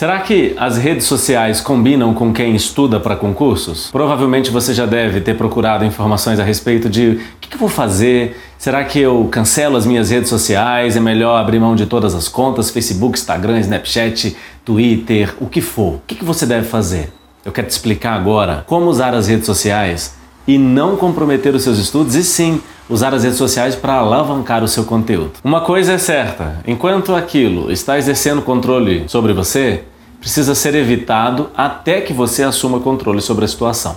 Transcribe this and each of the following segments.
Será que as redes sociais combinam com quem estuda para concursos? Provavelmente você já deve ter procurado informações a respeito de o que, eu vou fazer, será que eu cancelo as minhas redes sociais, é melhor abrir mão de todas as contas, Facebook, Instagram, Snapchat, Twitter, o que for. O que, que você deve fazer? Eu quero te explicar agora como usar as redes sociais e não comprometer os seus estudos e sim usar as redes sociais para alavancar o seu conteúdo. Uma coisa é certa: enquanto aquilo está exercendo controle sobre você, precisa ser evitado até que você assuma controle sobre a situação.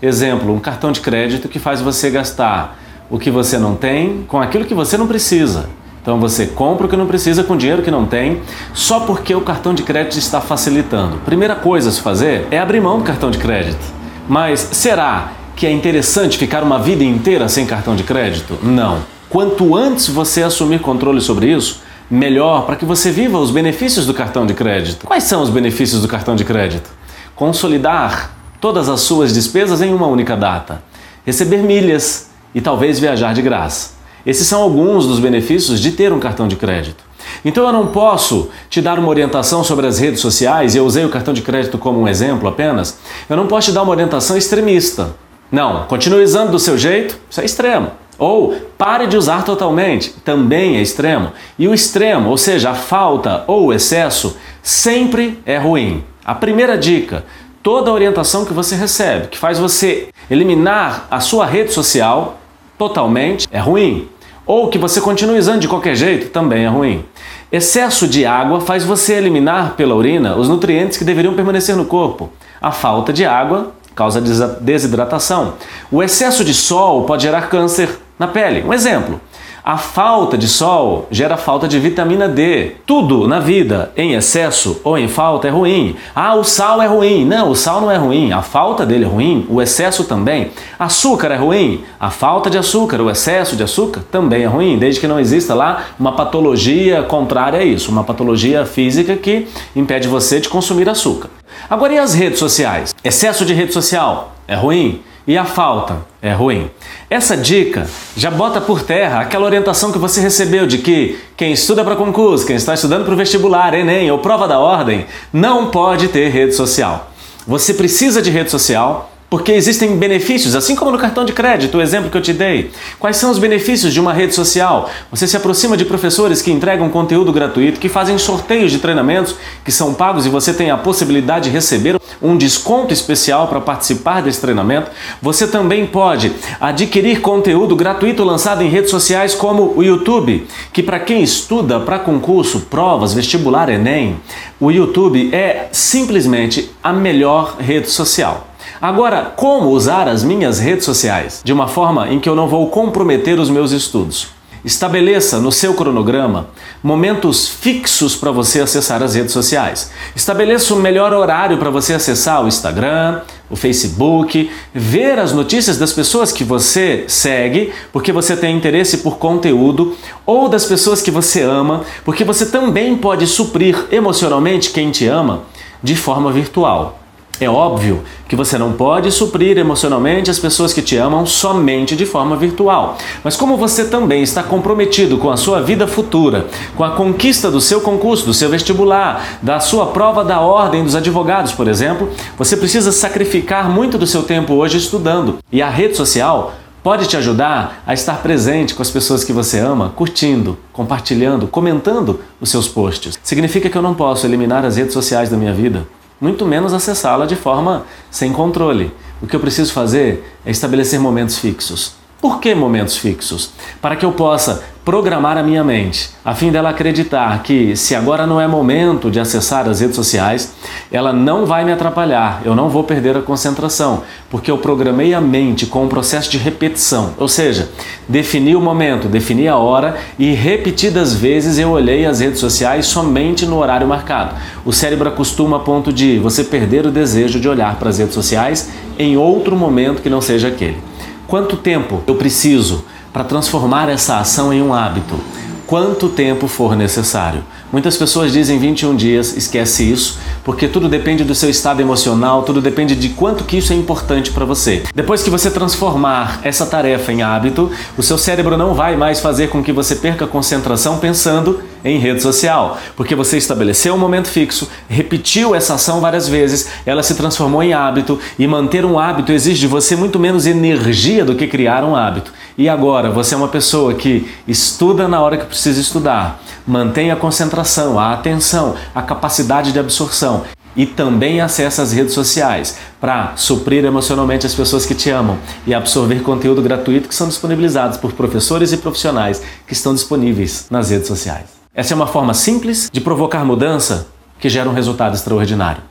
Exemplo, um cartão de crédito que faz você gastar o que você não tem com aquilo que você não precisa. Então você compra o que não precisa com dinheiro que não tem, só porque o cartão de crédito está facilitando. Primeira coisa a se fazer é abrir mão do cartão de crédito. Mas será que é interessante ficar uma vida inteira sem cartão de crédito? Não. Quanto antes você assumir controle sobre isso, melhor para que você viva os benefícios do cartão de crédito. Quais são os benefícios do cartão de crédito? Consolidar todas as suas despesas em uma única data, receber milhas e talvez viajar de graça. Esses são alguns dos benefícios de ter um cartão de crédito. Então eu não posso te dar uma orientação sobre as redes sociais, e eu usei o cartão de crédito como um exemplo apenas. Eu não posso te dar uma orientação extremista. Não, continue usando do seu jeito, isso é extremo. Ou pare de usar totalmente, também é extremo. E o extremo, ou seja, a falta ou o excesso, sempre é ruim. A primeira dica: toda orientação que você recebe, que faz você eliminar a sua rede social totalmente, é ruim. Ou que você continue usando de qualquer jeito, também é ruim. Excesso de água faz você eliminar pela urina os nutrientes que deveriam permanecer no corpo. A falta de água causa desidratação. O excesso de sol pode gerar câncer na pele. Um exemplo: a falta de sol gera falta de vitamina D. Tudo na vida em excesso ou em falta é ruim. Ah, o sal é ruim. Não, o sal não é ruim. A falta dele é ruim, o excesso também. Açúcar é ruim. A falta de açúcar, o excesso de açúcar também é ruim, desde que não exista lá uma patologia contrária a isso, uma patologia física que impede você de consumir açúcar. Agora e as redes sociais? Excesso de rede social é ruim? E a falta é ruim. Essa dica já bota por terra aquela orientação que você recebeu de que quem estuda para concurso, quem está estudando para o vestibular, Enem ou prova da ordem, não pode ter rede social. Você precisa de rede social porque existem benefícios, assim como no cartão de crédito, o exemplo que eu te dei. Quais são os benefícios de uma rede social? Você se aproxima de professores que entregam conteúdo gratuito, que fazem sorteios de treinamentos que são pagos e você tem a possibilidade de receber um desconto especial para participar desse treinamento. Você também pode adquirir conteúdo gratuito lançado em redes sociais como o YouTube, que para quem estuda para concurso, provas, vestibular, Enem, o YouTube é simplesmente a melhor rede social. Agora, como usar as minhas redes sociais de uma forma em que eu não vou comprometer os meus estudos? Estabeleça no seu cronograma momentos fixos para você acessar as redes sociais. Estabeleça o melhor horário para você acessar o Instagram, o Facebook, ver as notícias das pessoas que você segue, porque você tem interesse por conteúdo, ou das pessoas que você ama, porque você também pode suprir emocionalmente quem te ama de forma virtual. É óbvio que você não pode suprir emocionalmente as pessoas que te amam somente de forma virtual. Mas como você também está comprometido com a sua vida futura, com a conquista do seu concurso, do seu vestibular, da sua prova da ordem dos advogados, por exemplo, você precisa sacrificar muito do seu tempo hoje estudando. E a rede social pode te ajudar a estar presente com as pessoas que você ama, curtindo, compartilhando, comentando os seus posts. Significa que eu não posso eliminar as redes sociais da minha vida muito menos acessá-la de forma sem controle. O que eu preciso fazer é estabelecer momentos fixos. Por que momentos fixos? Para que eu possa programar a minha mente, a fim dela acreditar que se agora não é momento de acessar as redes sociais, ela não vai me atrapalhar, eu não vou perder a concentração, porque eu programei a mente com um processo de repetição, ou seja, defini o momento, defini a hora e repetidas vezes eu olhei as redes sociais somente no horário marcado. O cérebro acostuma a ponto de você perder o desejo de olhar para as redes sociais em outro momento que não seja aquele. Quanto tempo eu preciso para transformar essa ação em um hábito? Quanto tempo for necessário? Muitas pessoas dizem 21 dias, esquece isso, porque tudo depende do seu estado emocional, tudo depende de quanto que isso é importante para você. Depois que você transformar essa tarefa em hábito, o seu cérebro não vai mais fazer com que você perca concentração pensando em rede social, porque você estabeleceu um momento fixo, repetiu essa ação várias vezes, ela se transformou em hábito e manter um hábito exige de você muito menos energia do que criar um hábito. E agora, você é uma pessoa que estuda na hora que precisa estudar, mantém a concentração, a atenção, a capacidade de absorção e também acessa as redes sociais para suprir emocionalmente as pessoas que te amam e absorver conteúdo gratuito que são disponibilizados por professores e profissionais que estão disponíveis nas redes sociais. Essa é uma forma simples de provocar mudança que gera um resultado extraordinário.